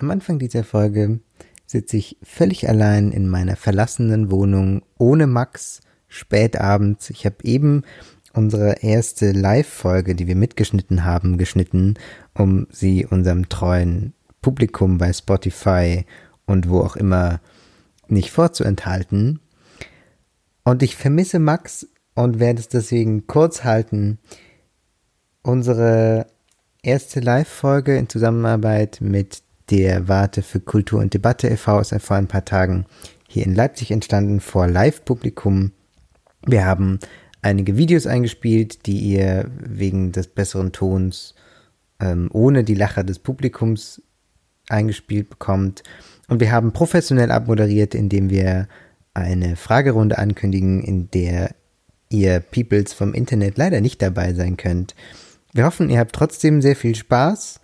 Am Anfang dieser Folge sitze ich völlig allein in meiner verlassenen Wohnung ohne Max spät abends. Ich habe eben unsere erste Live-Folge, die wir mitgeschnitten haben, geschnitten, um sie unserem treuen Publikum bei Spotify und wo auch immer nicht vorzuenthalten. Und ich vermisse Max und werde es deswegen kurz halten. Unsere erste Live-Folge in Zusammenarbeit mit der Warte für Kultur und Debatte e.V. ist vor ein paar Tagen hier in Leipzig entstanden vor Live-Publikum. Wir haben einige Videos eingespielt, die ihr wegen des besseren Tons ähm, ohne die Lacher des Publikums eingespielt bekommt. Und wir haben professionell abmoderiert, indem wir eine Fragerunde ankündigen, in der ihr Peoples vom Internet leider nicht dabei sein könnt. Wir hoffen, ihr habt trotzdem sehr viel Spaß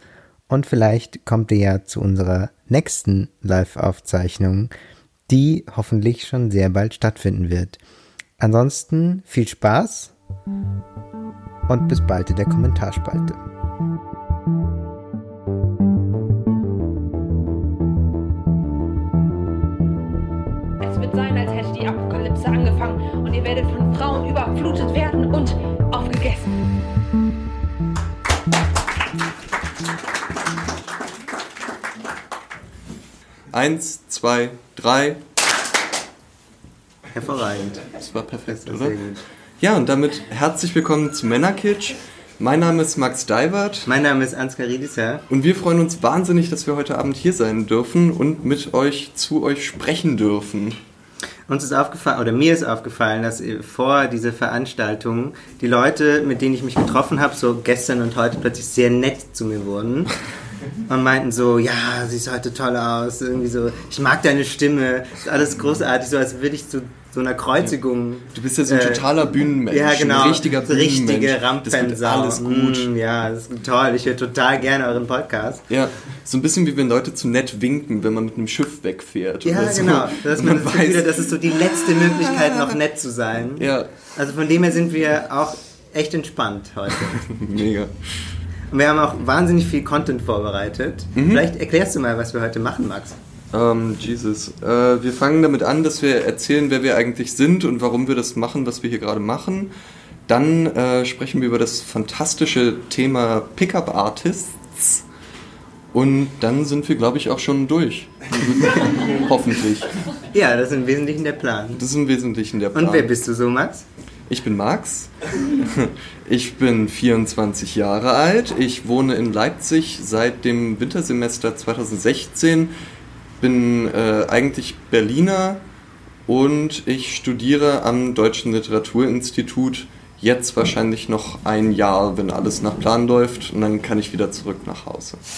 und vielleicht kommt ihr ja zu unserer nächsten Live-Aufzeichnung, die hoffentlich schon sehr bald stattfinden wird. Ansonsten viel Spaß und bis bald in der Kommentarspalte. Es wird sein, als hätte die Apokalypse angefangen und ihr werdet von Frauen überflutet werden Eins, zwei, drei. Hervorragend. Das war perfekt, Das oder? Ja, und damit herzlich willkommen zu Männerkitsch. Mein Name ist Max Deiwert Mein Name ist Ansgar Riedisser. und wir freuen uns wahnsinnig, dass wir heute Abend hier sein dürfen und mit euch zu euch sprechen dürfen. Uns ist aufgefallen, oder mir ist aufgefallen, dass vor dieser Veranstaltung die Leute, mit denen ich mich getroffen habe, so gestern und heute plötzlich sehr nett zu mir wurden. Und meinten so, ja, siehst heute toll aus, irgendwie so, ich mag deine Stimme, ist alles großartig, so als würde ich zu so einer Kreuzigung. Du bist ja so ein Äh, totaler Bühnenmensch, Ja, genau. ein richtiger richtige Bühnenmensch. Das wird Rampensau. alles gut. Mm, ja, das ist toll. Ich höre total gerne euren Podcast. Ja, so ein bisschen wie wenn Leute zu nett winken, wenn man mit einem Schiff wegfährt. Ja, so. genau. Dass man das Gefühl hat, das ist so die letzte Möglichkeit, noch nett zu sein. Ja, Also von dem her sind wir auch echt entspannt heute. mega. Und wir haben auch wahnsinnig viel Content vorbereitet. Mhm. Vielleicht erklärst du mal, was wir heute machen, Max. Ähm, Jesus. Äh, wir fangen damit an, dass wir erzählen, wer wir eigentlich sind und warum wir das machen, was wir hier gerade machen. Dann äh, sprechen wir über das fantastische Thema Pickup Artists. Und dann sind wir, glaube ich, auch schon durch. Hoffentlich. Ja, das ist im Wesentlichen der Plan. Das ist im Wesentlichen der Plan. Und wer bist du so, Max? Ich bin Max. Ich bin 24 Jahre alt. Ich wohne in Leipzig seit dem Wintersemester 2016. Bin äh, eigentlich Berliner und ich studiere am Deutschen Literaturinstitut. Jetzt wahrscheinlich noch ein Jahr, wenn alles nach Plan läuft. Und dann kann ich wieder zurück nach Hause.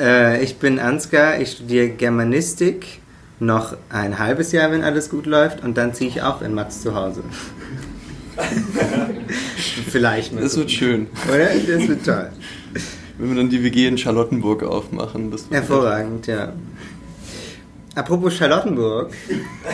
Äh, ich bin Ansgar, ich studiere Germanistik. Noch ein halbes Jahr, wenn alles gut läuft. Und dann ziehe ich auch in Max zu Hause. Vielleicht mal. Das wird schön. Oder? Das wird toll. Wenn wir dann die WG in Charlottenburg aufmachen. Das Hervorragend, ja. Apropos Charlottenburg,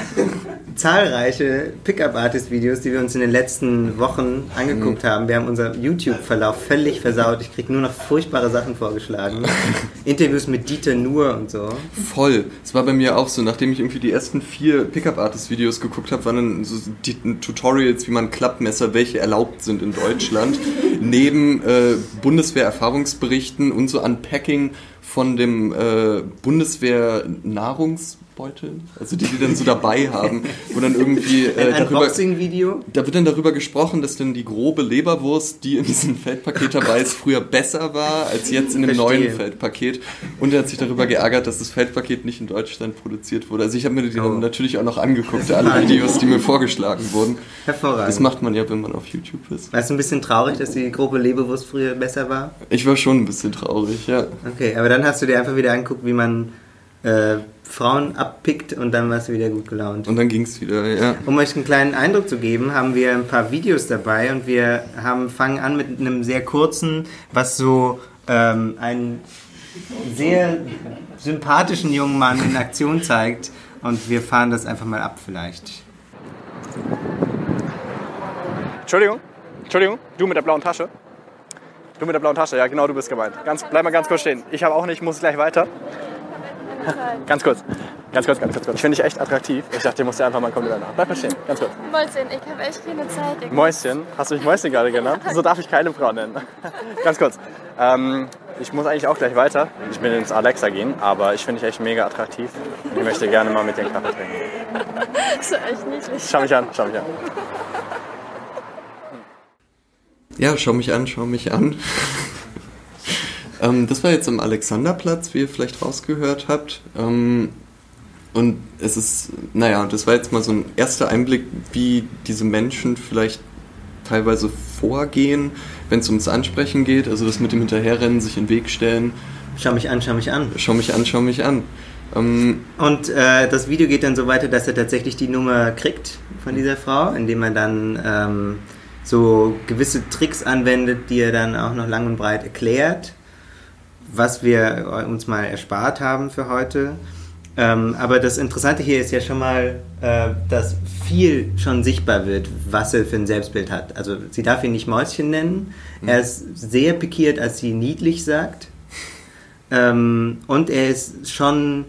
zahlreiche Pickup-Artist-Videos, die wir uns in den letzten Wochen angeguckt haben. Wir haben unseren YouTube-Verlauf völlig versaut. Ich kriege nur noch furchtbare Sachen vorgeschlagen. Interviews mit Dieter Nuhr und so. Voll. Es war bei mir auch so, nachdem ich irgendwie die ersten vier Pickup-Artist-Videos geguckt habe, waren dann so die Tutorials, wie man Klappmesser, welche erlaubt sind in Deutschland, neben äh, Bundeswehr-Erfahrungsberichten und so Unpacking von dem äh, Bundeswehr-Nahrungsbeutel, also die die dann so dabei haben, wo dann irgendwie äh, Ein darüber... Unboxing-Video. Da wird dann darüber gesprochen, dass dann die grobe Leberwurst, die in diesem Feldpaket dabei ist, früher besser war als jetzt in dem Verstehe. neuen Feldpaket. Und er hat sich darüber geärgert, dass das Feldpaket nicht in Deutschland produziert wurde. Also ich habe mir die Oh. dann natürlich auch noch angeguckt, alle Videos, die mir vorgeschlagen wurden. Hervorragend. Das macht man ja, wenn man auf YouTube ist. Warst du ein bisschen traurig, dass die grobe Leberwurst früher besser war? Ich war schon ein bisschen traurig, ja. Okay, aber dann hast du dir einfach wieder angeguckt, wie man äh, Frauen abpickt und dann warst du wieder gut gelaunt. Und dann ging es wieder, ja. Um euch einen kleinen Eindruck zu geben, haben wir ein paar Videos dabei und wir haben, fangen an mit einem sehr kurzen, was so ähm, einen sehr sympathischen jungen Mann in Aktion zeigt. Und wir fahren das einfach mal ab vielleicht. Entschuldigung, Entschuldigung, du mit der blauen Tasche. Du mit der blauen Tasche, ja genau, du bist gemeint. Ganz, bleib mal ganz kurz stehen. Ich habe auch nicht, muss gleich weiter. Ganz kurz. Ganz kurz, ganz kurz. Ich finde dich echt attraktiv. Ich dachte, ich muss dir einfach mal kommen nach. Bleib mal stehen, ganz kurz. Mäuschen, ich habe echt keine Zeit. Ich Mäuschen? Hast du mich Mäuschen gerade genannt? So darf ich keine Frau nennen. ganz kurz. Ähm, ich muss eigentlich auch gleich weiter. Ich will ins Alexa gehen, aber ich finde dich echt mega attraktiv. Ich möchte gerne mal mit dir einen Kaffee trinken. Das ist echt niedlich. Schau mich an, schau mich an. Ja, schau mich an, schau mich an. Ähm, das war jetzt am Alexanderplatz, wie ihr vielleicht rausgehört habt. Ähm, und es ist, naja, das war jetzt mal so ein erster Einblick, wie diese Menschen vielleicht teilweise vorgehen, wenn es ums Ansprechen geht. Also das mit dem Hinterherrennen, sich in den Weg stellen. Schau mich an, schau mich an. Schau mich an, schau mich an. Ähm, Und äh, das Video geht dann so weiter, dass er tatsächlich die Nummer kriegt von dieser Frau, indem er dann ähm, so gewisse Tricks anwendet, die er dann auch noch lang und breit erklärt, was wir uns mal erspart haben für heute. Ähm, aber das Interessante hier ist ja schon mal, äh, dass viel schon sichtbar wird, was er für ein Selbstbild hat. Also sie darf ihn nicht Mäuschen nennen. Er ist sehr pikiert, als sie niedlich sagt. Ähm, und er ist schon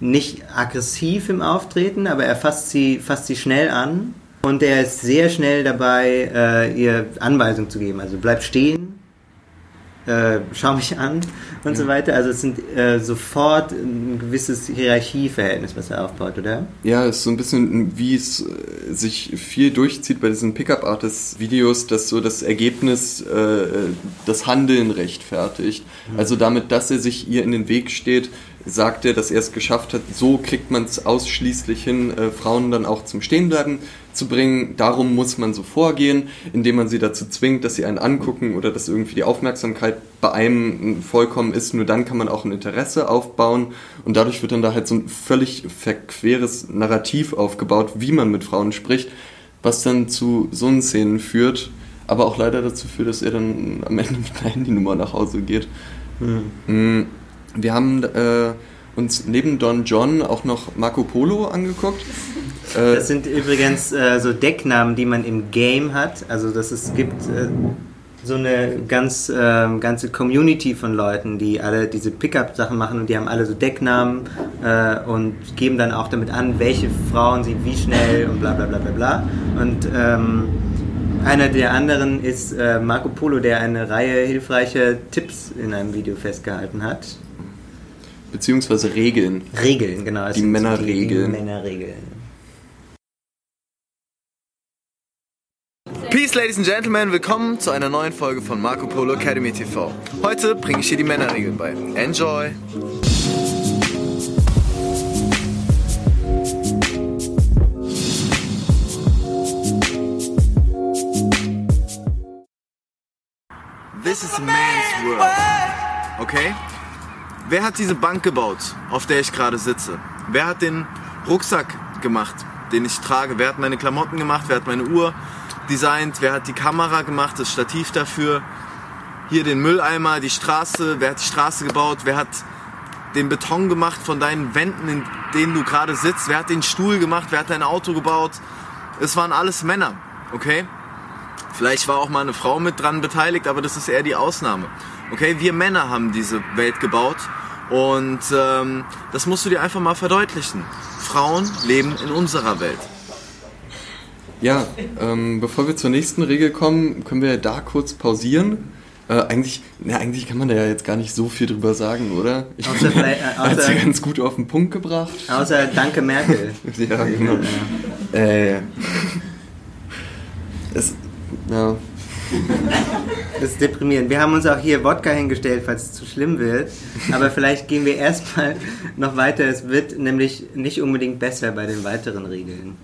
nicht aggressiv im Auftreten, aber er fasst sie, fasst sie schnell an. Und er ist sehr schnell dabei, äh, ihr Anweisungen zu geben. Also bleib stehen, äh, schau mich an und so weiter. Also es sind äh, sofort ein gewisses Hierarchieverhältnis, was er aufbaut, oder? Ja, es ist so ein bisschen, wie es äh, sich viel durchzieht bei diesen Pickup-Artist-Videos, dass so das Ergebnis äh, das Handeln rechtfertigt. Also damit, dass er sich ihr in den Weg steht, sagt er, dass er es geschafft hat. So kriegt man es ausschließlich hin, äh, Frauen dann auch zum Stehenbleiben zu bringen. Darum muss man so vorgehen, indem man sie dazu zwingt, dass sie einen angucken oder dass irgendwie die Aufmerksamkeit bei einem vollkommen ist. Nur dann kann man auch ein Interesse aufbauen und dadurch wird dann da halt so ein völlig verqueres Narrativ aufgebaut, wie man mit Frauen spricht, was dann zu so einen Szenen führt, aber auch leider dazu führt, dass er dann am Ende mit einer Handynummer nach Hause geht. Mm, Wir haben äh, uns neben Don John auch noch Marco Polo angeguckt. Äh, Das sind übrigens äh, so Decknamen, die man im Game hat. Also dass es gibt äh, so eine ganz ähm, ganze Community von Leuten, die alle diese Pickup-Sachen machen und die haben alle so Decknamen äh, und geben dann auch damit an, welche Frauen sie wie schnell und bla bla bla bla bla. Und ähm, einer der anderen ist äh, Marco Polo, der eine Reihe hilfreicher Tipps in einem Video festgehalten hat. Beziehungsweise Regeln. Regeln, genau. es Die Männerregeln. Die Männerregeln. Peace, Ladies and Gentlemen, willkommen zu einer neuen Folge von Marco Polo Academy TV. Heute bringe ich dir die Männerregeln bei. Enjoy! This is a man's world. Okay? Wer hat diese Bank gebaut, auf der ich gerade sitze? Wer hat den Rucksack gemacht, den ich trage? Wer hat meine Klamotten gemacht? Wer hat meine Uhr designt? Wer hat die Kamera gemacht, das Stativ dafür? Hier den Mülleimer, die Straße. Wer hat die Straße gebaut? Wer hat den Beton gemacht von deinen Wänden, in denen du gerade sitzt? Wer hat den Stuhl gemacht? Wer hat dein Auto gebaut? Es waren alles Männer, okay? Vielleicht war auch mal eine Frau mit dran beteiligt, aber das ist eher die Ausnahme. Okay, wir Männer haben diese Welt gebaut und ähm, das musst du dir einfach mal verdeutlichen. Frauen leben in unserer Welt. Ja, ähm, bevor wir zur nächsten Regel kommen, können wir da kurz pausieren. Äh, eigentlich, na, eigentlich kann man da ja jetzt gar nicht so viel drüber sagen, oder? Ich Außer vielleicht- äh, er hat außer- ja ganz gut auf den Punkt gebracht. Außer Danke Merkel. Ja, genau. Äh, es, ja, Das ist deprimierend. Wir haben uns auch hier Wodka hingestellt, falls es zu schlimm wird. Aber vielleicht gehen wir erstmal noch weiter. Es wird nämlich nicht unbedingt besser bei den weiteren Regeln.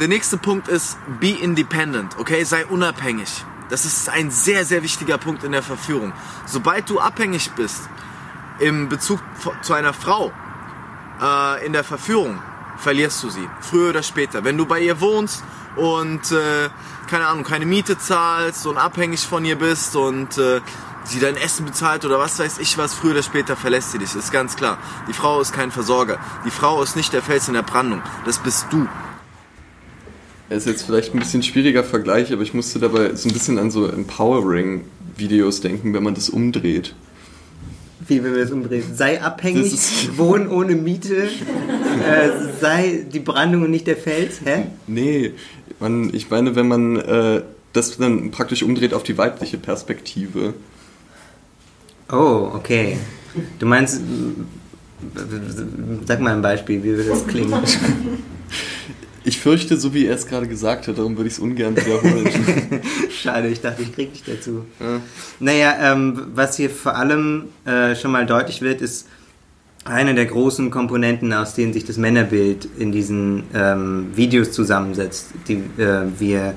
Der nächste Punkt ist be independent, okay? Sei unabhängig. Das ist ein sehr, sehr wichtiger Punkt in der Verführung. Sobald du abhängig bist im Bezug zu einer Frau äh, in der Verführung, verlierst du sie. Früher oder später. Wenn du bei ihr wohnst und, äh, keine Ahnung, keine Miete zahlst und abhängig von ihr bist und äh, sie dein Essen bezahlt oder was weiß ich was, früher oder später verlässt sie dich. Das ist ganz klar. Die Frau ist kein Versorger. Die Frau ist nicht der Fels in der Brandung. Das bist du. ist jetzt vielleicht ein bisschen schwieriger Vergleich, aber ich musste dabei so ein bisschen an so Empowering Videos denken, wenn man das umdreht. Wie wenn wir das umdrehen? Sei abhängig, wohnen ohne Miete, äh, sei die Brandung und nicht der Fels, hä? Nee, man, ich meine, wenn man äh, das dann praktisch umdreht auf die weibliche Perspektive. Oh, okay. Du meinst, sag mal ein Beispiel, wie würde das klingen? Ich fürchte, so wie er es gerade gesagt hat, darum würde ich es ungern wiederholen. Schade, ich dachte, ich krieg dich dazu. Ja. Naja, ähm, was hier vor allem äh, schon mal deutlich wird, ist eine der großen Komponenten, aus denen sich das Männerbild in diesen ähm, Videos zusammensetzt, die äh, wir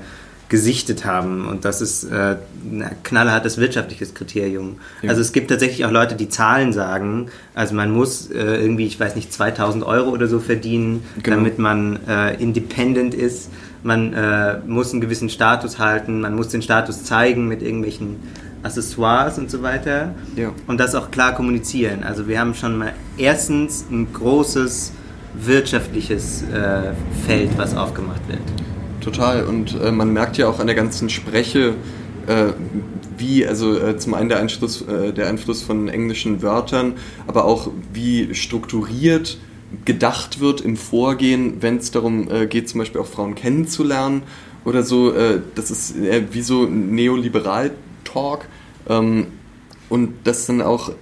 gesichtet haben. Und das ist äh, ein knallhartes wirtschaftliches Kriterium. Ja. Also es gibt tatsächlich auch Leute, die Zahlen sagen. Also man muss äh, irgendwie, ich weiß nicht, 2000 Euro oder so verdienen, Genau. damit man äh, independent ist. Man äh, muss einen gewissen Status halten, man muss den Status zeigen mit irgendwelchen Accessoires und so weiter. Ja. Und das auch klar kommunizieren. Also wir haben schon mal erstens ein großes wirtschaftliches äh, Feld, was aufgemacht wird. Total. Und äh, man merkt ja auch an der ganzen Spreche, äh, wie, also äh, zum einen der Einfluss, äh, der Einfluss von englischen Wörtern, aber auch wie strukturiert gedacht wird im Vorgehen, wenn es darum äh, geht, zum Beispiel auch Frauen kennenzulernen oder so. Äh, das ist wie so ein Neoliberal-Talk. Ähm, und das dann auch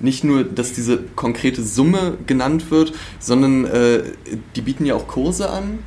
nicht nur, dass diese konkrete Summe genannt wird, sondern äh, die bieten ja auch Kurse an,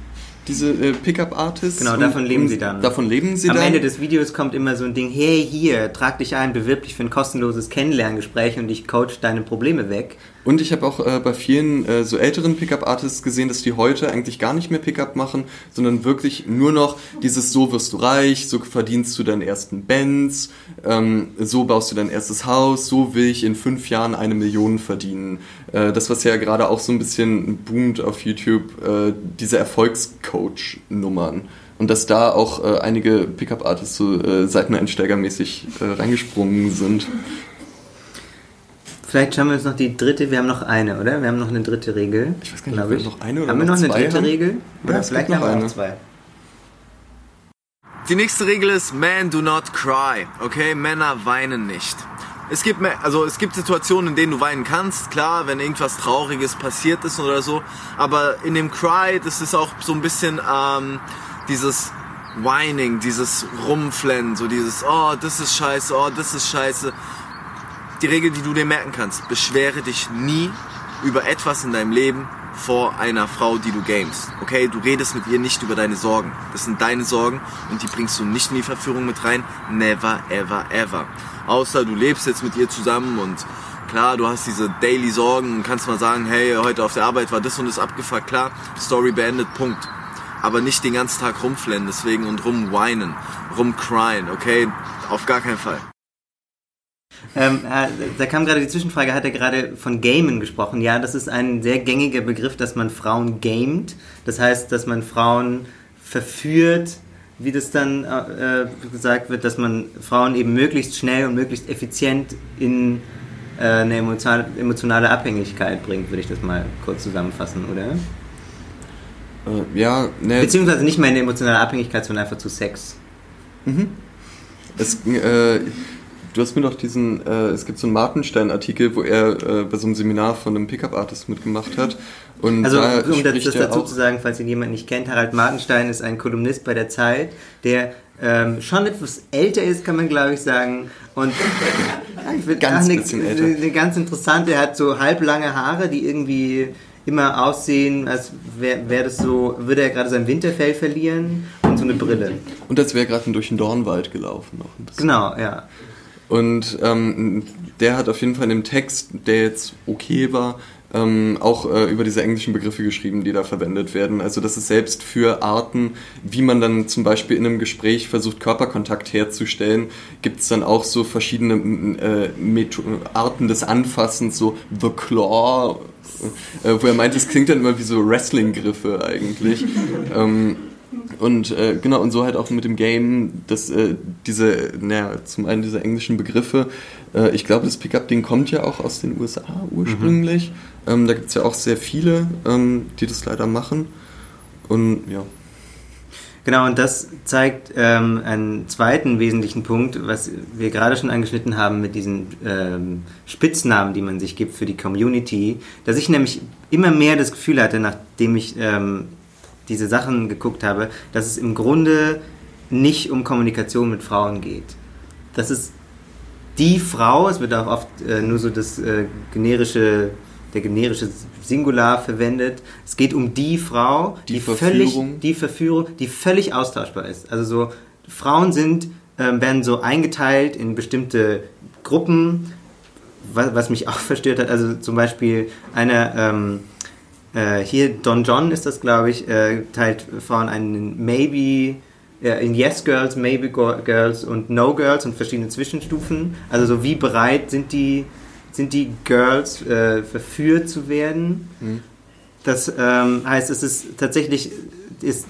diese äh, Pickup-Artists. Genau, Und- davon leben sie dann. Davon leben sie Am dann. Ende des Videos kommt immer so ein Ding, hey, hier, trag dich ein, bewirb dich für ein kostenloses Kennenlerngespräch und ich coach deine Probleme weg. Und ich habe auch äh, bei vielen äh, so älteren Pickup-Artists gesehen, dass die heute eigentlich gar nicht mehr Pickup machen, sondern wirklich nur noch dieses so wirst du reich, so verdienst du deinen ersten Benz, ähm, so baust du dein erstes Haus, so will ich in fünf Jahren eine Million verdienen. Äh, das, was ja gerade auch so ein bisschen boomt auf YouTube, äh, diese Erfolgscoach-Nummern. Und dass da auch äh, einige Pickup-Artists so äh, Seiteneinsteigermäßig äh, reingesprungen sind. Vielleicht schauen wir uns noch die dritte, wir haben noch eine, oder? Wir haben noch eine dritte Regel. Ich weiß gar nicht, ob wir noch eine oder haben wir noch noch eine dritte haben? Regel? Ja, Oder es vielleicht gibt haben noch wir eine. noch zwei. Die nächste Regel ist Man do not cry. Okay, Männer weinen nicht. Es gibt Mä- also es gibt Situationen, in denen du weinen kannst, klar, wenn irgendwas Trauriges passiert ist oder so. Aber in dem Cry, das ist auch so ein bisschen ähm, dieses Whining, dieses Rumflennen, so dieses Oh, das ist scheiße, oh, das ist scheiße. Die Regel, die du dir merken kannst: Beschwere dich nie über etwas in deinem Leben vor einer Frau, die du gamest. Okay, du redest mit ihr nicht über deine Sorgen. Das sind deine Sorgen und die bringst du nicht in die Verführung mit rein. Never, ever, ever. Außer du lebst jetzt mit ihr zusammen und klar, du hast diese Daily Sorgen und kannst mal sagen, hey, heute auf der Arbeit war das und das abgefuckt. Klar, Story beendet, Punkt. Aber nicht den ganzen Tag rumflennen deswegen und rumweinen, rumcryen, okay? Auf gar keinen Fall. Ähm, äh, da kam gerade die Zwischenfrage, hat er gerade von Gamen gesprochen. Ja, das ist ein sehr gängiger Begriff, dass man Frauen gamet. Das heißt, dass man Frauen verführt, wie das dann äh, gesagt wird, dass man Frauen eben möglichst schnell und möglichst effizient in äh, eine emotionale, Abhängigkeit bringt, würde ich das mal kurz zusammenfassen, oder? Äh, ja, ne, Beziehungsweise nicht mehr in eine emotionale Abhängigkeit, sondern einfach zu Sex. Es, äh, du hast mir doch diesen, äh, es gibt so einen Martenstein-Artikel, wo er äh, bei so einem Seminar von einem Pickup-Artist mitgemacht hat. Und Also, da um das, das dazu zu sagen, falls ihn jemand nicht kennt, Harald Martenstein ist ein Kolumnist bei der Zeit, der ähm, schon etwas älter ist, kann man glaube ich sagen. Und ich find Ganz eine. Eine, eine ganz interessante, er hat so halblange Haare, die irgendwie immer aussehen, als wäre wär das so, würde er gerade sein Winterfell verlieren und so eine Brille. Und als wäre er gerade durch den Dornwald gelaufen. Noch ein bisschen. Genau, ja. Und ähm, der hat auf jeden Fall in dem Text, der jetzt okay war, ähm, auch äh, über diese englischen Begriffe geschrieben, die da verwendet werden. Also das ist selbst für Arten, wie man dann zum Beispiel in einem Gespräch versucht, Körperkontakt herzustellen, gibt es dann auch so verschiedene äh, Arten des Anfassens, so The Claw, äh, wo er meint, es klingt dann immer wie so Wrestling-Griffe eigentlich. ähm, und äh, genau, und so halt auch mit dem Game, dass äh, diese, naja, zum einen diese englischen Begriffe, äh, ich glaube, das Pickup-Ding kommt ja auch aus den USA ursprünglich. Ähm, da gibt es ja auch sehr viele, ähm, die das leider machen. Und ja. Genau, und das zeigt ähm, einen zweiten wesentlichen Punkt, was wir gerade schon angeschnitten haben mit diesen ähm, Spitznamen, die man sich gibt für die Community, dass ich nämlich immer mehr das Gefühl hatte, nachdem ich ähm, diese Sachen geguckt habe, dass es im Grunde nicht um Kommunikation mit Frauen geht. Das ist die Frau, es wird auch oft äh, nur so das äh, generische, der generische Singular verwendet. Es geht um die Frau, Die die, Verführung. völlig, die Verführung, die völlig austauschbar ist. Also so Frauen sind, ähm, werden so eingeteilt in bestimmte Gruppen, was, was mich auch verstört hat. Also zum Beispiel eine ähm, äh, hier Don John ist das, glaube ich, äh, teilt Frauen ein in Maybe, in Yes Girls, Maybe Girls und No Girls und verschiedene Zwischenstufen. Also so wie bereit sind die, sind die Girls äh, verführt zu werden. Das ähm, heißt, es ist tatsächlich ist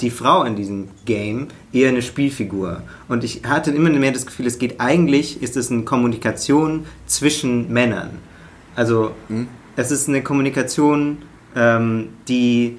die Frau in diesem Game eher eine Spielfigur. Und ich hatte immer mehr das Gefühl, es geht eigentlich, ist es eine Kommunikation zwischen Männern. Also es ist eine Kommunikation, ähm, die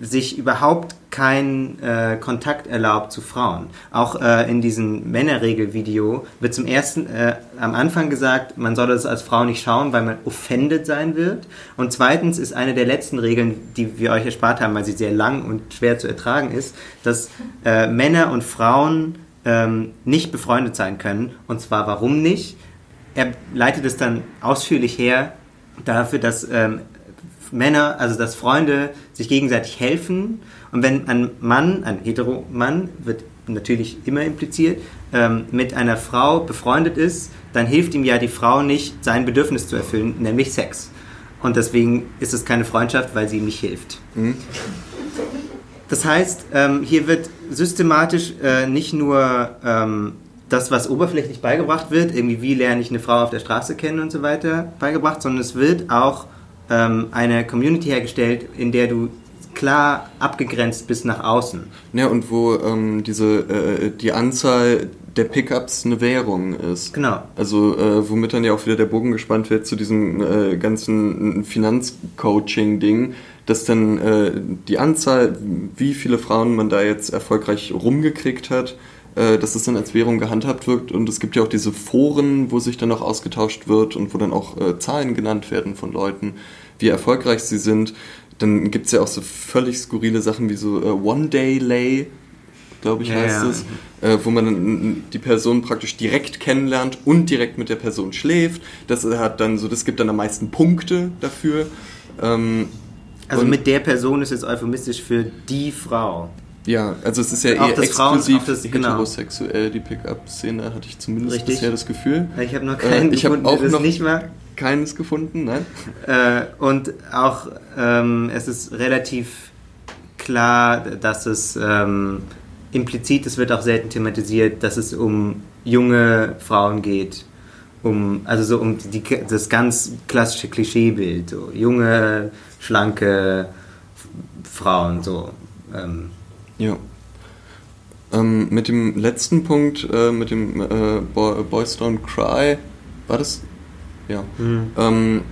sich überhaupt keinen äh, Kontakt erlaubt zu Frauen. Auch äh, in diesem Männerregel-Video wird zum ersten äh, am Anfang gesagt, man soll das als Frau nicht schauen, weil man offended sein wird. Und zweitens ist eine der letzten Regeln, die wir euch erspart haben, weil sie sehr lang und schwer zu ertragen ist, dass äh, Männer und Frauen ähm, nicht befreundet sein können. Und zwar warum nicht? Er leitet es dann ausführlich her dafür, dass ähm, Männer, also dass Freunde sich gegenseitig helfen. Und wenn ein Mann, ein Hetero-Mann, wird natürlich immer impliziert, ähm, mit einer Frau befreundet ist, dann hilft ihm ja die Frau nicht, sein Bedürfnis zu erfüllen, nämlich Sex. Und deswegen ist es keine Freundschaft, weil sie ihm nicht hilft. Das heißt, ähm, hier wird systematisch äh, nicht nur ähm, das, was oberflächlich beigebracht wird, irgendwie wie lerne ich eine Frau auf der Straße kennen und so weiter, beigebracht, sondern es wird auch ähm, eine Community hergestellt, in der du klar abgegrenzt bist nach außen. Ja, und wo ähm, diese, äh, die Anzahl der Pickups eine Währung ist. Genau. Also äh, womit dann ja auch wieder der Bogen gespannt wird zu diesem äh, ganzen Finanzcoaching-Ding, dass dann äh, die Anzahl, wie viele Frauen man da jetzt erfolgreich rumgekriegt hat, dass das dann als Währung gehandhabt wird. Und es gibt ja auch diese Foren, wo sich dann auch ausgetauscht wird und wo dann auch äh, Zahlen genannt werden von Leuten, wie erfolgreich sie sind. Dann gibt es ja auch so völlig skurrile Sachen wie so äh, One-Day-Lay, glaube ich, Ja, heißt ja. es, äh, wo man dann die Person praktisch direkt kennenlernt und direkt mit der Person schläft. Das hat dann so, das gibt dann am meisten Punkte dafür. Ähm, Also mit der Person ist jetzt euphemistisch für die Frau. Ja, also es ist ja Auch eher Frauen- exklusiv auch das- genau. heterosexuell, die Pickup-Szene, hatte ich zumindest Richtig. bisher das Gefühl. Ich habe noch Äh, keinen ich hab gefunden, auch noch- nicht mag. Keines gefunden, nein? Äh, und auch ähm, es ist relativ klar, dass es ähm, implizit, es wird auch selten thematisiert, dass es um junge Frauen geht. Um, also so um die, das ganz klassische Klischeebild. So junge, schlanke Frauen, so. Ähm, Ja. Ähm, mit dem letzten Punkt, äh, mit dem äh, Boy, Boys Don't Cry, war das? Ja. Ähm,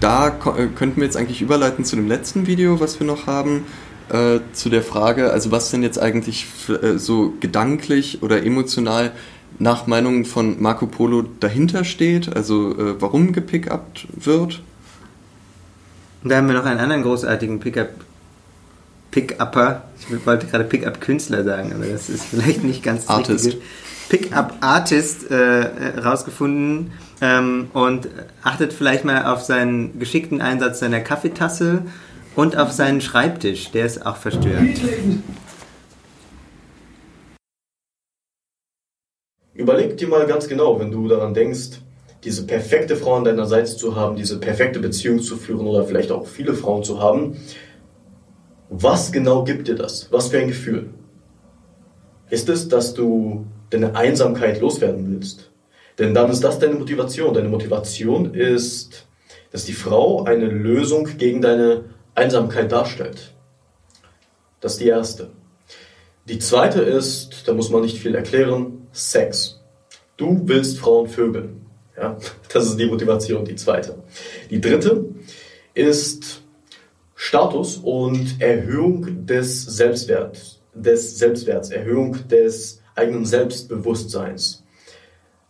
da äh, könnten wir jetzt eigentlich überleiten zu dem letzten Video, was wir noch haben, äh, zu der Frage, also was denn jetzt eigentlich äh, so gedanklich oder emotional nach Meinung von Marco Polo dahinter steht, also äh, warum gepickupt wird. Da haben wir noch einen anderen großartigen Pickup. Pick-Upper. Ich wollte gerade Pick-Up-Künstler sagen, aber das ist vielleicht nicht ganz Artist. Pick-Up-Artist äh, äh, rausgefunden ähm, und achtet vielleicht mal auf seinen geschickten Einsatz seiner Kaffeetasse und auf seinen Schreibtisch. Der ist auch verstört. Überleg dir mal ganz genau, wenn du daran denkst, diese perfekte Frau an deiner Seite zu haben, diese perfekte Beziehung zu führen oder vielleicht auch viele Frauen zu haben, was genau gibt dir das? Was für ein Gefühl? Ist es, dass du deine Einsamkeit loswerden willst? Denn dann ist das deine Motivation. Deine Motivation ist, dass die Frau eine Lösung gegen deine Einsamkeit darstellt. Das ist die erste. Die zweite ist, da muss man nicht viel erklären, Sex. Du willst Frauen vögeln. Ja, das ist die Motivation, die zweite. Die dritte ist Status und Erhöhung des Selbstwerts. des Selbstwerts, Erhöhung des eigenen Selbstbewusstseins.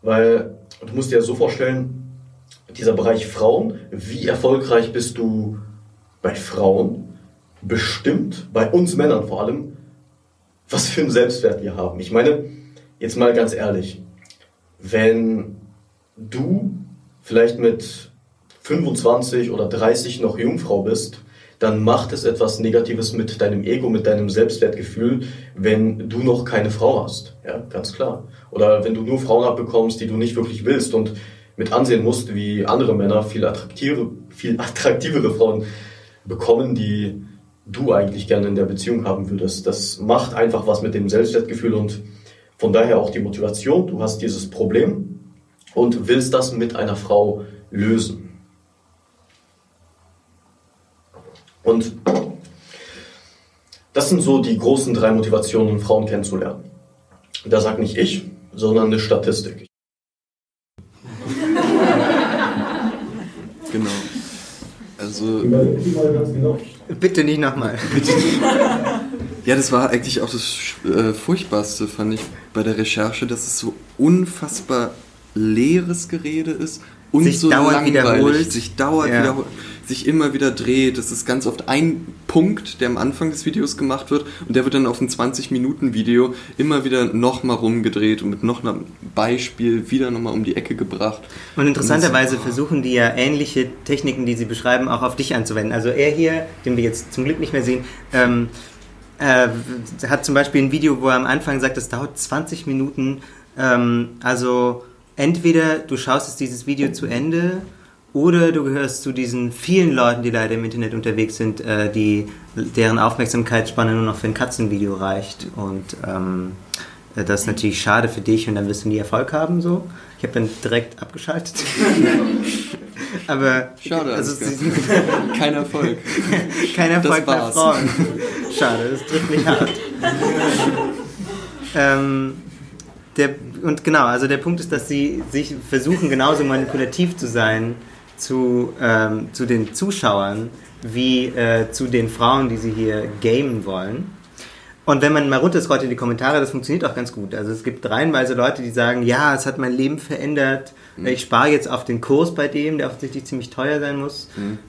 Weil du musst dir so vorstellen, dieser Bereich Frauen, wie erfolgreich bist du bei Frauen, bestimmt, bei uns Männern vor allem, was für einen Selbstwert wir haben. Ich meine, jetzt mal ganz ehrlich, wenn du vielleicht mit 25 oder 30 noch Jungfrau bist, dann macht es etwas Negatives mit deinem Ego, mit deinem Selbstwertgefühl, wenn du noch keine Frau hast. Ja, ganz klar. Oder wenn du nur Frauen abbekommst, die du nicht wirklich willst und mit ansehen musst, wie andere Männer viel attraktivere, viel attraktivere Frauen bekommen, die du eigentlich gerne in der Beziehung haben würdest. Das macht einfach was mit dem Selbstwertgefühl und von daher auch die Motivation. Du hast dieses Problem und willst das mit einer Frau lösen. Und das sind so die großen drei Motivationen, Frauen kennenzulernen. Da sagt nicht ich, sondern eine Statistik. Genau. Also. Bitte nicht nochmal. Ja, das war eigentlich auch das äh, Furchtbarste, fand ich bei der Recherche, dass es so unfassbar leeres Gerede ist und Sich so dauernd langweilig, wiederholt. sich dauernd Ja. wiederholt, sich immer wieder dreht. Das ist ganz oft ein Punkt, der am Anfang des Videos gemacht wird und der wird dann auf ein 20-Minuten-Video immer wieder nochmal rumgedreht und mit noch einem Beispiel wieder nochmal um die Ecke gebracht. Und interessanterweise Und das- versuchen die ja ähnliche Techniken, die sie beschreiben, auch auf dich anzuwenden. Also er hier, den wir jetzt zum Glück nicht mehr sehen, ähm, äh, hat zum Beispiel ein Video, wo er am Anfang sagt, das dauert 20 Minuten. Ähm, also entweder du schaust jetzt dieses Video zu Ende oder du gehörst zu diesen vielen Leuten, die leider im Internet unterwegs sind, äh, die, deren Aufmerksamkeitsspanne nur noch für ein Katzenvideo reicht. Und ähm, äh, das ist natürlich schade für dich und dann wirst du nie Erfolg haben. So. Ich habe dann direkt abgeschaltet. Aber Schade, also, Kein Erfolg. kein Erfolg bei. Frauen. Schade, das trifft mich hart. ähm, der, und genau, also der Punkt ist, dass sie sich versuchen, genauso manipulativ zu sein zu, ähm, zu den Zuschauern wie äh, zu den Frauen, die sie hier gamen wollen. Und wenn man mal runterscrollt in die Kommentare, das funktioniert auch ganz gut. Also es gibt reihenweise Leute, die sagen, ja, es hat mein Leben verändert. Ich spare jetzt auf den Kurs bei dem, der offensichtlich ziemlich teuer sein muss.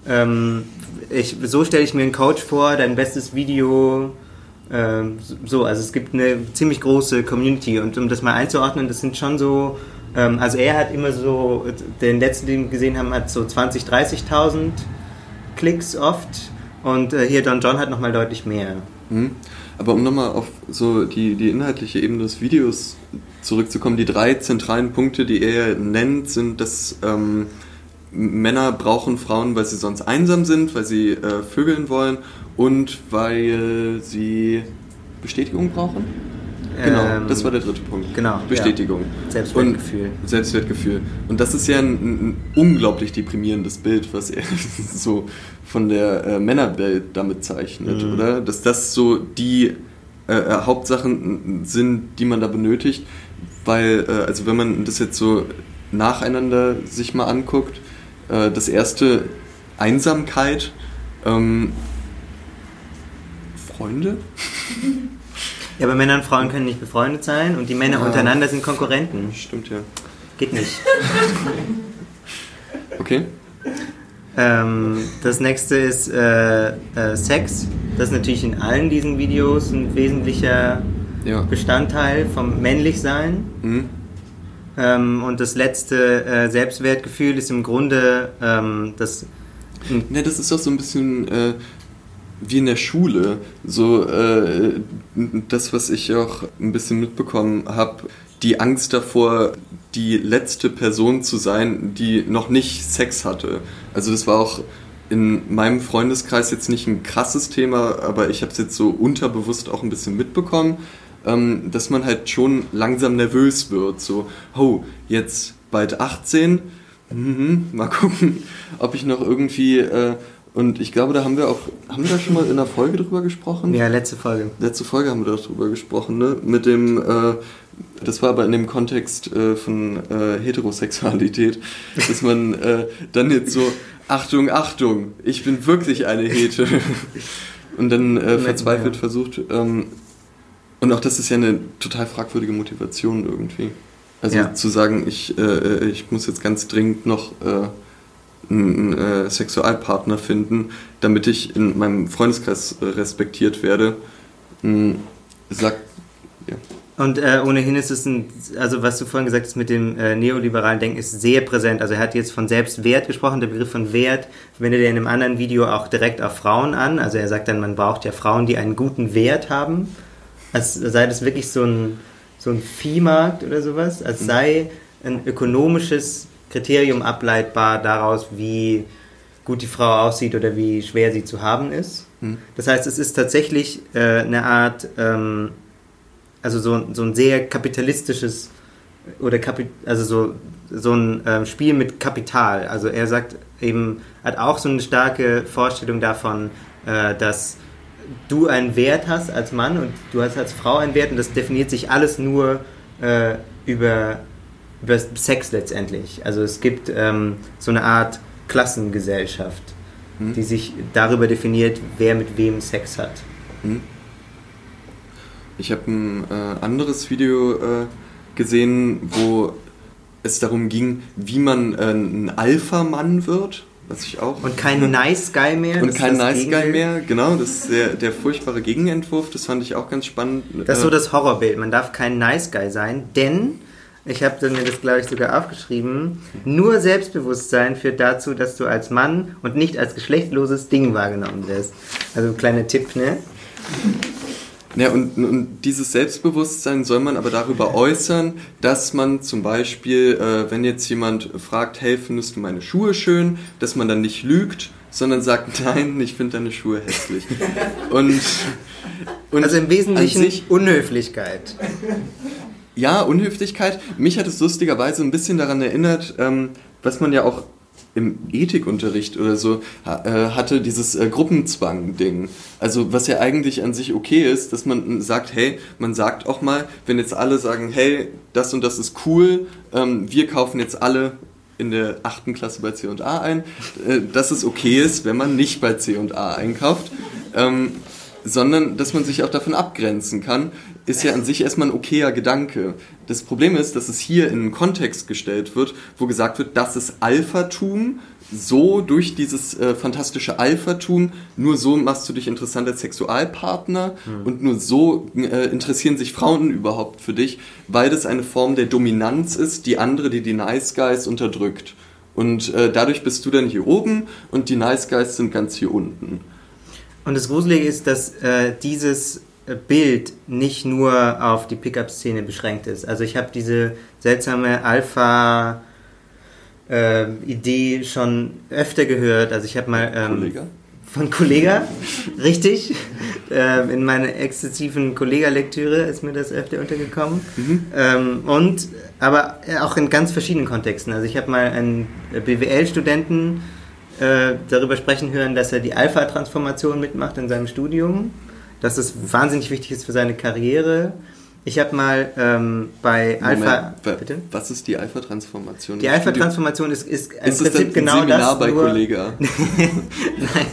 Ähm, ich, so stelle ich mir einen Coach vor, dein bestes Video. Ähm, so, also es gibt eine ziemlich große Community. Und um das mal einzuordnen, das sind schon so, ähm, also er hat immer so, den letzten, den wir gesehen haben, hat so 20.000, 30.000 Klicks oft. Und äh, hier Don John hat nochmal deutlich mehr. Mhm. Aber um nochmal auf so die, die inhaltliche Ebene des Videos zurückzukommen, die drei zentralen Punkte, die er nennt, sind, dass ähm, Männer brauchen Frauen, weil sie sonst einsam sind, weil sie äh, vögeln wollen und weil sie Bestätigung brauchen. Genau, Ähm, das war der dritte Punkt. genau, Bestätigung. ja. Selbstwertgefühl. Und Selbstwertgefühl. Und das ist ja ein, ein unglaublich deprimierendes Bild, was er so von der äh, Männerwelt damit zeichnet, Mhm. oder? Dass das so die äh, äh, Hauptsachen sind, die man da benötigt, weil, äh, also wenn man das jetzt so nacheinander sich mal anguckt, äh, das erste Einsamkeit, ähm, Freunde? Ja, aber Männer und Frauen können nicht befreundet sein und die Männer Ja. untereinander sind Konkurrenten. Stimmt ja. Geht nicht. Okay. Ähm, das nächste ist äh, äh, Sex. Das ist natürlich in allen diesen Videos ein wesentlicher Ja. Bestandteil vom Männlichsein. Mhm. Ähm, und das letzte äh, Selbstwertgefühl ist im Grunde ähm, das. Ne, das ist doch so ein bisschen äh, wie in der Schule. So äh, das, was ich auch ein bisschen mitbekommen habe, die Angst davor, die letzte Person zu sein, die noch nicht Sex hatte. Also das war auch in meinem Freundeskreis jetzt nicht ein krasses Thema, aber ich habe es jetzt so unterbewusst auch ein bisschen mitbekommen, ähm, dass man halt schon langsam nervös wird. So, oh, jetzt bald 18, mhm, mal gucken, ob ich noch irgendwie... Äh, und ich glaube, da haben wir auch, haben wir da schon mal in einer Folge drüber gesprochen? Ja, letzte Folge. Letzte Folge haben wir darüber gesprochen, ne? Mit dem, äh, das war aber in dem Kontext äh, von äh, Heterosexualität, dass man äh, dann jetzt so, Achtung, Achtung, ich bin wirklich eine Hete. Und dann äh, verzweifelt ja. versucht, ähm, Und auch das ist ja eine total fragwürdige Motivation irgendwie. Also Ja. zu sagen, ich, äh, ich muss jetzt ganz dringend noch einen äh, Sexualpartner finden, damit ich in meinem Freundeskreis äh, respektiert werde, mh, sagt, ja. Und äh, ohnehin ist es ein, also was du vorhin gesagt hast mit dem äh, neoliberalen Denken, ist sehr präsent. Also er hat jetzt von Selbstwert gesprochen, der Begriff von Wert wendet er in einem anderen Video auch direkt auf Frauen an. Also er sagt dann, man braucht ja Frauen, die einen guten Wert haben. Als sei das wirklich so ein, so ein Viehmarkt oder sowas, als sei ein ökonomisches Kriterium ableitbar daraus, wie gut die Frau aussieht oder wie schwer sie zu haben ist. Das heißt, es ist tatsächlich äh, eine Art, ähm, also so, so ein sehr kapitalistisches oder Kapi also so, so ein ähm, Spiel mit Kapital. Also er sagt eben, hat auch so eine starke Vorstellung davon, äh, dass du einen Wert hast als Mann und du hast als Frau einen Wert und das definiert sich alles nur äh, über, über Sex letztendlich. Also es gibt ähm, so eine Art Klassengesellschaft, die sich darüber definiert, wer mit wem Sex hat. Ich habe ein äh, anderes Video äh, gesehen, wo es darum ging, wie man äh, ein Alpha-Mann wird, was ich auch. Und kein Nice Guy mehr. und kein Nice Guy mehr, genau, das ist der, der furchtbare Gegenentwurf, das fand ich auch ganz spannend. Das ist so Äh, das Horrorbild. Man darf kein Nice Guy sein, denn, ich habe mir das, glaube ich, sogar aufgeschrieben, nur Selbstbewusstsein führt dazu, dass du als Mann und nicht als geschlechtloses Ding wahrgenommen wirst. Also ein kleiner Tipp, ne? Ja, und, und dieses Selbstbewusstsein soll man aber darüber äußern, dass man zum Beispiel, äh, wenn jetzt jemand fragt, hey, findest du meine Schuhe schön, dass man dann nicht lügt, sondern sagt, nein, ich finde deine Schuhe hässlich. Und, und Also im Wesentlichen sich, Unhöflichkeit. Ja, Unhöflichkeit. Mich hat es lustigerweise ein bisschen daran erinnert, ähm, was man ja auch im Ethikunterricht oder so äh, hatte, dieses äh, Gruppenzwang-Ding. Also was ja eigentlich an sich okay ist, dass man sagt, hey, man sagt auch mal, wenn jetzt alle sagen, hey, das und das ist cool, ähm, wir kaufen jetzt alle in der achten Klasse bei C&A ein, äh, dass es okay ist, wenn man nicht bei C&A einkauft. Ähm, sondern dass man sich auch davon abgrenzen kann, ist ja an sich erstmal ein okayer Gedanke. Das Problem ist, dass es hier in einen Kontext gestellt wird, wo gesagt wird, das ist Alphatum, so durch dieses äh, fantastische Alphatum, nur so machst du dich interessant als Sexualpartner und nur so äh, interessieren sich Frauen überhaupt für dich, weil das eine Form der Dominanz ist, die andere, die die Nice Guys unterdrückt. Und äh, dadurch bist du dann hier oben und die Nice Guys sind ganz hier unten. Und das Gruselige ist, dass äh, dieses Bild nicht nur auf die Pickup-Szene beschränkt ist. Also ich habe diese seltsame Alpha äh, Idee schon öfter gehört. Also ich habe mal ähm, Kollega? von Kollega, richtig, ähm, in meiner exzessiven Kollega-Lektüre ist mir das öfter untergekommen. Ähm, und aber auch in ganz verschiedenen Kontexten. Also ich habe mal einen BWL-Studenten äh, darüber sprechen hören, dass er die Alpha-Transformation mitmacht in seinem Studium, dass es wahnsinnig wichtig ist für seine Karriere. Ich habe mal ähm, bei Alpha. Moment, wa- Bitte? Was ist die Alpha-Transformation? Die Alpha-Transformation ist, ist im Ist Prinzip genau Seminar das. bei nur, Kollega? Nein,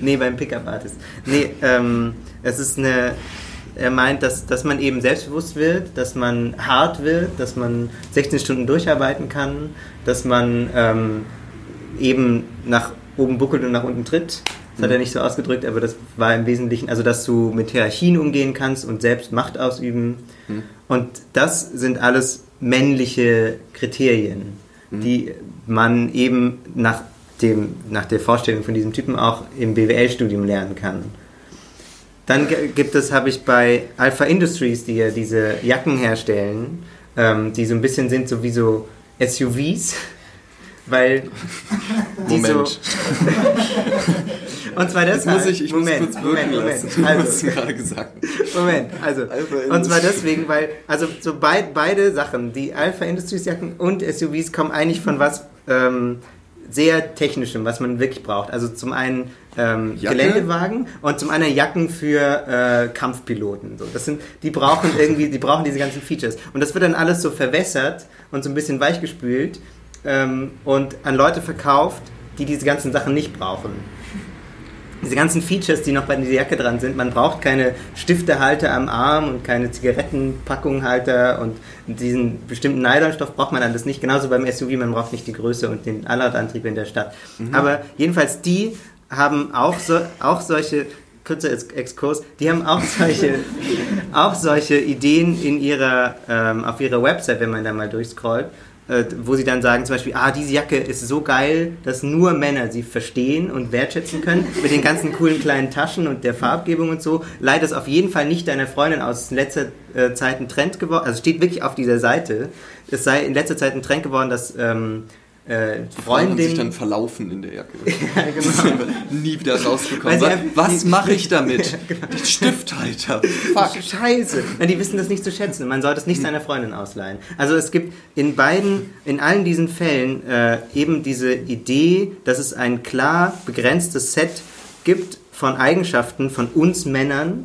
nee, beim Pickup-Artist. Nee, ähm, es ist eine. Er meint, dass, dass man eben selbstbewusst wird, dass man hart wird, dass man 16 Stunden durcharbeiten kann, dass man ähm, eben nach oben buckelt und nach unten tritt. Das hat er nicht so ausgedrückt, aber das war im Wesentlichen, also dass du mit Hierarchien umgehen kannst und selbst Macht ausüben. Und das sind alles männliche Kriterien, die man eben nach, dem, nach der Vorstellung von diesem Typen auch im BWL-Studium lernen kann. Dann gibt es, habe ich bei Alpha Industries, die ja diese Jacken herstellen, ähm, die so ein bisschen sind so wie so SUVs, weil die Moment. so... Und zwar deshalb... muss ich, ich Moment, muss kurz wirken Moment, lassen. Moment. Also, gerade gesagt. Moment, also, Alpha und zwar deswegen, weil, also so beid, beide Sachen, die Alpha Industries Jacken und SUVs kommen eigentlich von was ähm, sehr Technischem, was man wirklich braucht. Also zum einen ähm? Geländewagen und zum anderen Jacken für äh, Kampfpiloten. So, das sind, die brauchen irgendwie, die brauchen diese ganzen Features. Und das wird dann alles so verwässert und so ein bisschen weichgespült ähm, und an Leute verkauft, die diese ganzen Sachen nicht brauchen. Diese ganzen Features, die noch bei dieser Jacke dran sind. Man braucht keine Stiftehalter am Arm und keine Zigarettenpackunghalter und diesen bestimmten Nylonstoff braucht man alles nicht. Genauso beim SUV, man braucht nicht die Größe und den Allradantrieb in der Stadt. Mhm. Aber jedenfalls die haben auch, so, auch solche kurzer Exkurs, die haben auch solche, auch solche Ideen in ihrer, ähm, auf ihrer Website, wenn man da mal durchscrollt äh, wo sie dann sagen zum Beispiel, ah, diese Jacke ist so geil, dass nur Männer sie verstehen und wertschätzen können, mit den ganzen coolen kleinen Taschen und der Farbgebung und so. Leider ist auf jeden Fall nicht deiner Freundin aus letzter äh, Zeit ein Trend geworden, also steht wirklich auf dieser Seite, es sei in letzter Zeit ein Trend geworden, dass ähm, äh, Freundin sich dann verlaufen in der Jacke. ja, genau. Nie wieder rausgekommen. Was, was mache ich damit? ja, genau. Stifthalter. Fuck. Scheiße. Ja, die wissen das nicht zu schätzen. Man sollte es nicht hm. seiner Freundin ausleihen. Also es gibt in beiden, in allen diesen Fällen äh, eben diese Idee, dass es ein klar begrenztes Set gibt von Eigenschaften von uns Männern,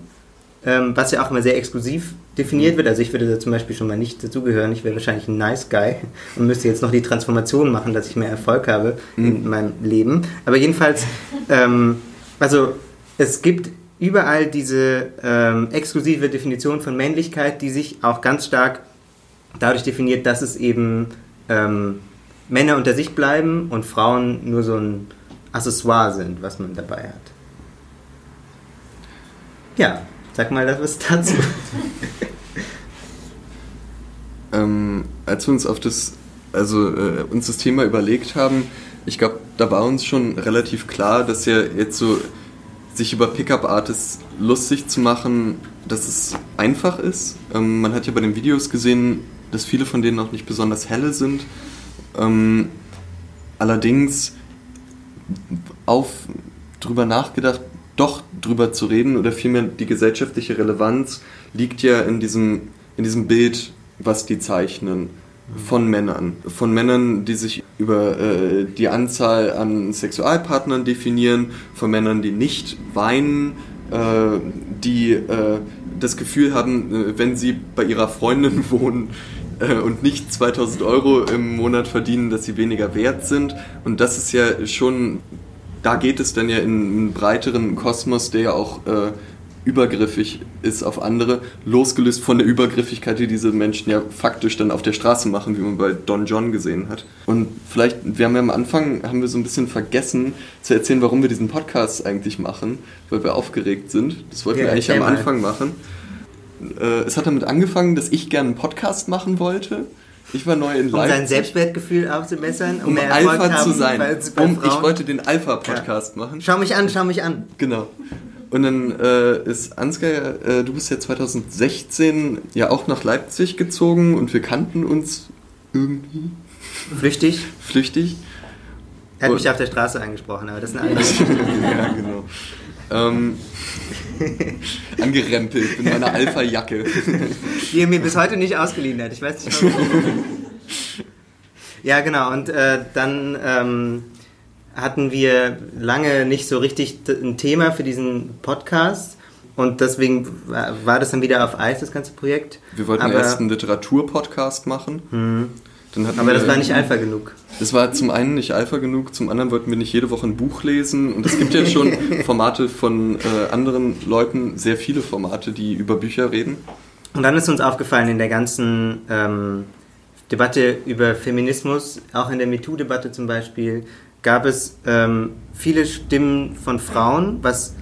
ähm, was ja auch immer sehr exklusiv definiert wird. Also ich würde da zum Beispiel schon mal nicht dazugehören. Ich wäre wahrscheinlich ein Nice Guy und müsste jetzt noch die Transformation machen, dass ich mehr Erfolg habe mhm. in meinem Leben. Aber jedenfalls, ähm, also es gibt überall diese ähm, exklusive Definition von Männlichkeit, die sich auch ganz stark dadurch definiert, dass es eben ähm, Männer unter sich bleiben und Frauen nur so ein Accessoire sind, was man dabei hat. Ja, sag mal das was dazu. ähm, als wir uns auf das, also äh, uns das Thema überlegt haben, ich glaube, da war uns schon relativ klar, dass ja jetzt so sich über Pickup-Artists lustig zu machen, dass es einfach ist. Ähm, man hat ja bei den Videos gesehen, dass viele von denen auch nicht besonders helle sind. Ähm, allerdings auf drüber nachgedacht, doch drüber zu reden oder vielmehr die gesellschaftliche Relevanz liegt ja in diesem, in diesem Bild was die zeichnen von Männern. Von Männern, die sich über äh, die Anzahl an Sexualpartnern definieren, von Männern, die nicht weinen, äh, die äh, das Gefühl haben, äh, wenn sie bei ihrer Freundin wohnen äh, und nicht 2000 Euro im Monat verdienen, dass sie weniger wert sind. Und das ist ja schon, da geht es dann ja in einen breiteren Kosmos, der ja auch äh, übergriffig ist auf andere, losgelöst von der Übergriffigkeit, die diese Menschen ja faktisch dann auf der Straße machen, wie man bei Don John gesehen hat. Und vielleicht, wir haben ja am Anfang, haben wir so ein bisschen vergessen zu erzählen, warum wir diesen Podcast eigentlich machen, weil wir aufgeregt sind. Das wollten ja, wir eigentlich am Anfang machen. Äh, es hat damit angefangen, dass ich gerne einen Podcast machen wollte. Ich war neu in Leipzig. Um sein Selbstwertgefühl aufzubessern, um, um mehr Erfolg Alpha haben, zu sein. Um, ich wollte den Alpha-Podcast ja. machen. Schau mich an, schau mich an. Genau. Und dann äh, ist Ansgar, äh, du bist ja 2016 ja auch nach Leipzig gezogen und wir kannten uns irgendwie. Flüchtig? Flüchtig. Er hat und mich auf der Straße angesprochen, aber das ist eine andere Ja, genau. Ähm, angerempelt in meiner Alpha-Jacke. Die er mir bis heute nicht ausgeliehen hat. Ich weiß nicht warum. ja, genau. Und äh, dann ähm, hatten wir lange nicht so richtig ein Thema für diesen Podcast. Und deswegen war das dann wieder auf Eis, das ganze Projekt. Wir wollten Aber, erst einen Literaturpodcast machen. Hm. Aber das war nicht Alpha genug. Das war zum einen nicht Alpha genug, zum anderen wollten wir nicht jede Woche ein Buch lesen. Und es gibt ja schon Formate von äh, anderen Leuten, sehr viele Formate, die über Bücher reden. Und dann ist uns aufgefallen in der ganzen ähm, Debatte über Feminismus, auch in der MeToo-Debatte zum Beispiel, gab es ähm, viele Stimmen von Frauen, was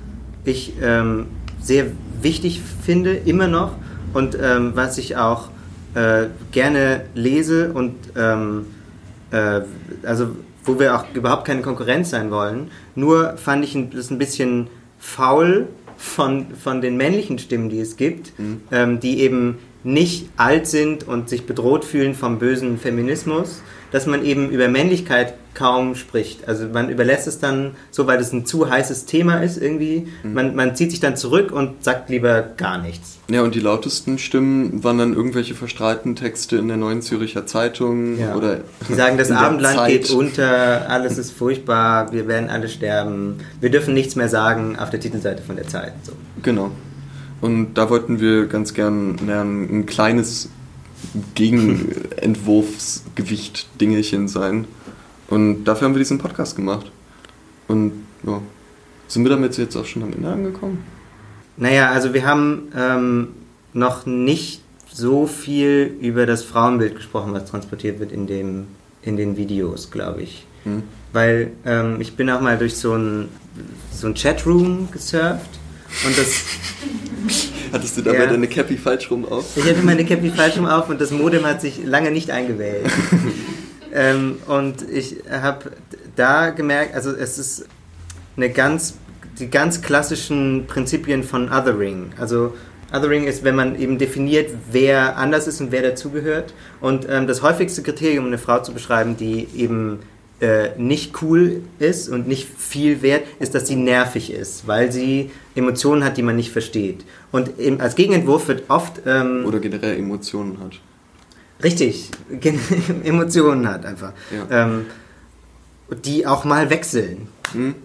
ich ähm, sehr wichtig finde, immer noch, und ähm, was ich auch äh, gerne lese und ähm, äh, also wo wir auch überhaupt keine Konkurrenz sein wollen. Nur fand ich das ein bisschen faul von, von den männlichen Stimmen, die es gibt, mhm. ähm, die eben nicht alt sind und sich bedroht fühlen vom bösen Feminismus, dass man eben über Männlichkeit kaum spricht. Also man überlässt es dann so, weil es ein zu heißes Thema ist irgendwie. Mhm. Man, man zieht sich dann zurück und sagt lieber gar nichts. Ja, und die lautesten Stimmen waren dann irgendwelche verstrahlten Texte in der Neuen Züricher Zeitung ja. oder. Die sagen, das Abendland Zeit. geht unter, alles ist furchtbar, wir werden alle sterben, wir dürfen nichts mehr sagen auf der Titelseite von der Zeit. So. Genau. Und da wollten wir ganz gern lernen, ein kleines Gegenentwurfsgewicht Dingelchen sein. Und dafür haben wir diesen Podcast gemacht. Und ja. Sind wir damit jetzt auch schon am Ende angekommen? Naja, also wir haben ähm, noch nicht so viel über das Frauenbild gesprochen, was transportiert wird in, dem, in den Videos, glaube ich. Hm. Weil ähm, ich bin auch mal durch so ein, so ein Chatroom gesurft und das... Hattest du dabei ja. deine Cappy falsch rum auf? Ich hatte meine Cappy falsch rum auf und das Modem hat sich lange nicht eingewählt. ähm, und ich habe da gemerkt, also es ist eine ganz, die ganz klassischen Prinzipien von Othering. Also Othering ist, wenn man eben definiert, wer anders ist und wer dazugehört. Und ähm, das häufigste Kriterium, eine Frau zu beschreiben, die eben äh, nicht cool ist und nicht viel wert, ist, dass sie nervig ist, weil sie Emotionen hat, die man nicht versteht. Und eben als Gegenentwurf wird oft... Ähm, Oder generell Emotionen hat. Richtig, Emotionen hat einfach. Ja. Ähm, die auch mal wechseln. Hm?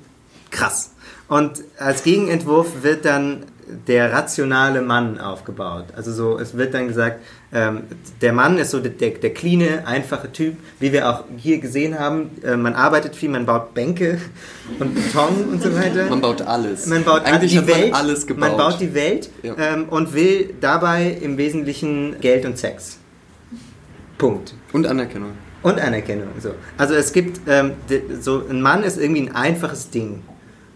Krass. Und als Gegenentwurf wird dann der rationale Mann aufgebaut. Also so, es wird dann gesagt, ähm, der Mann ist so der, der, der cleane, einfache Typ, wie wir auch hier gesehen haben. Äh, man arbeitet viel, man baut Bänke und Beton und so weiter. Man baut alles. Man baut Eigentlich die Welt, alles gebaut. Man baut die Welt ja. ähm, und will dabei im Wesentlichen Geld und Sex. Punkt. Und Anerkennung. Und Anerkennung. So. Also es gibt, ähm, so ein Mann ist irgendwie ein einfaches Ding.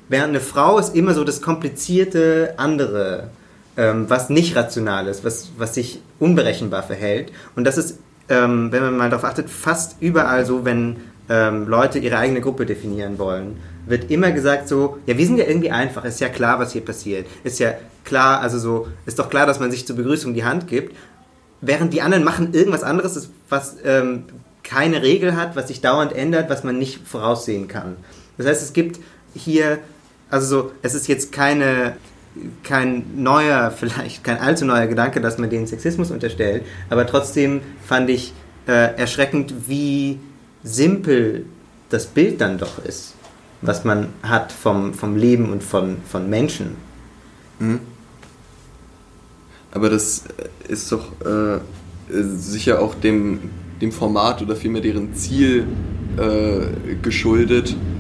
Während eine Frau ist immer so das komplizierte andere, ähm, was nicht rational ist, was, was sich unberechenbar verhält. Und das ist, ähm, wenn man mal darauf achtet, fast überall so, wenn ähm, Leute ihre eigene Gruppe definieren wollen, wird immer gesagt so, ja, wir sind ja irgendwie einfach, ist ja klar, was hier passiert. Ist ja klar, also so, ist doch klar, dass man sich zur Begrüßung die Hand gibt. Während die anderen machen irgendwas anderes, was ähm, keine Regel hat, was sich dauernd ändert, was man nicht voraussehen kann. Das heißt, es gibt hier also so, es ist jetzt keine, kein neuer, vielleicht kein allzu neuer Gedanke, dass man den Sexismus unterstellt, aber trotzdem fand ich äh, erschreckend, wie simpel das Bild dann doch ist, was man hat vom, vom Leben und von, von Menschen. Mhm. Aber das ist doch äh, sicher auch dem, dem Format oder vielmehr deren Ziel äh, geschuldet, äh,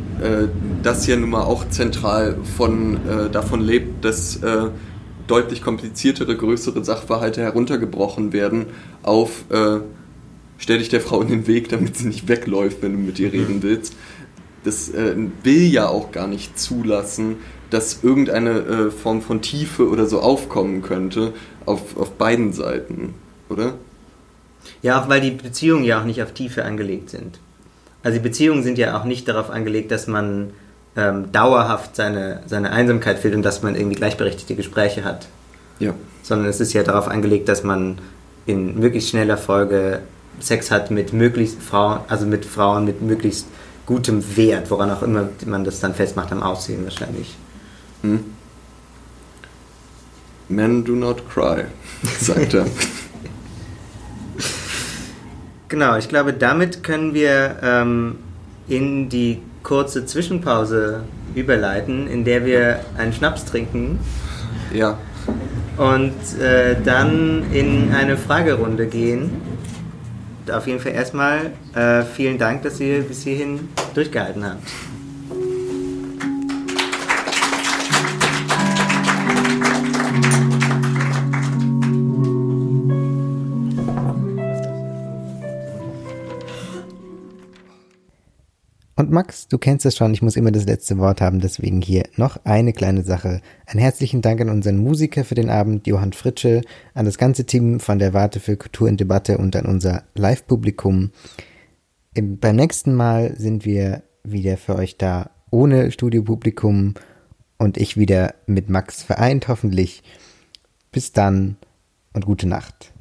das ja nun mal auch zentral von, äh, davon lebt, dass äh, deutlich kompliziertere, größere Sachverhalte heruntergebrochen werden auf äh, stell dich der Frau in den Weg, damit sie nicht wegläuft, wenn du mit ihr reden willst. Das äh, will ja auch gar nicht zulassen, dass irgendeine äh, Form von Tiefe oder so aufkommen könnte auf, auf beiden Seiten, oder? Ja, weil die Beziehungen ja auch nicht auf Tiefe angelegt sind. Also die Beziehungen sind ja auch nicht darauf angelegt, dass man ähm, dauerhaft seine, seine Einsamkeit fühlt und dass man irgendwie gleichberechtigte Gespräche hat. Ja. Sondern es ist ja darauf angelegt, dass man in möglichst schneller Folge Sex hat mit möglichst Frauen, also mit Frauen mit möglichst gutem Wert, woran auch immer man das dann festmacht am Aussehen wahrscheinlich. Hm. Men do not cry, sagt er. Genau, ich glaube, damit können wir ähm, in die kurze Zwischenpause überleiten, in der wir einen Schnaps trinken. Ja. Und äh, dann in eine Fragerunde gehen. Auf jeden Fall erstmal äh, vielen Dank, dass ihr bis hierhin durchgehalten habt. Und Max, du kennst es schon, ich muss immer das letzte Wort haben, deswegen hier noch eine kleine Sache. Einen herzlichen Dank an unseren Musiker für den Abend, Johann Fritsche, an das ganze Team von der Warte für Kultur und Debatte und an unser Live-Publikum. Beim nächsten Mal sind wir wieder für euch da, ohne Studiopublikum und ich wieder mit Max vereint, hoffentlich. Bis dann und gute Nacht.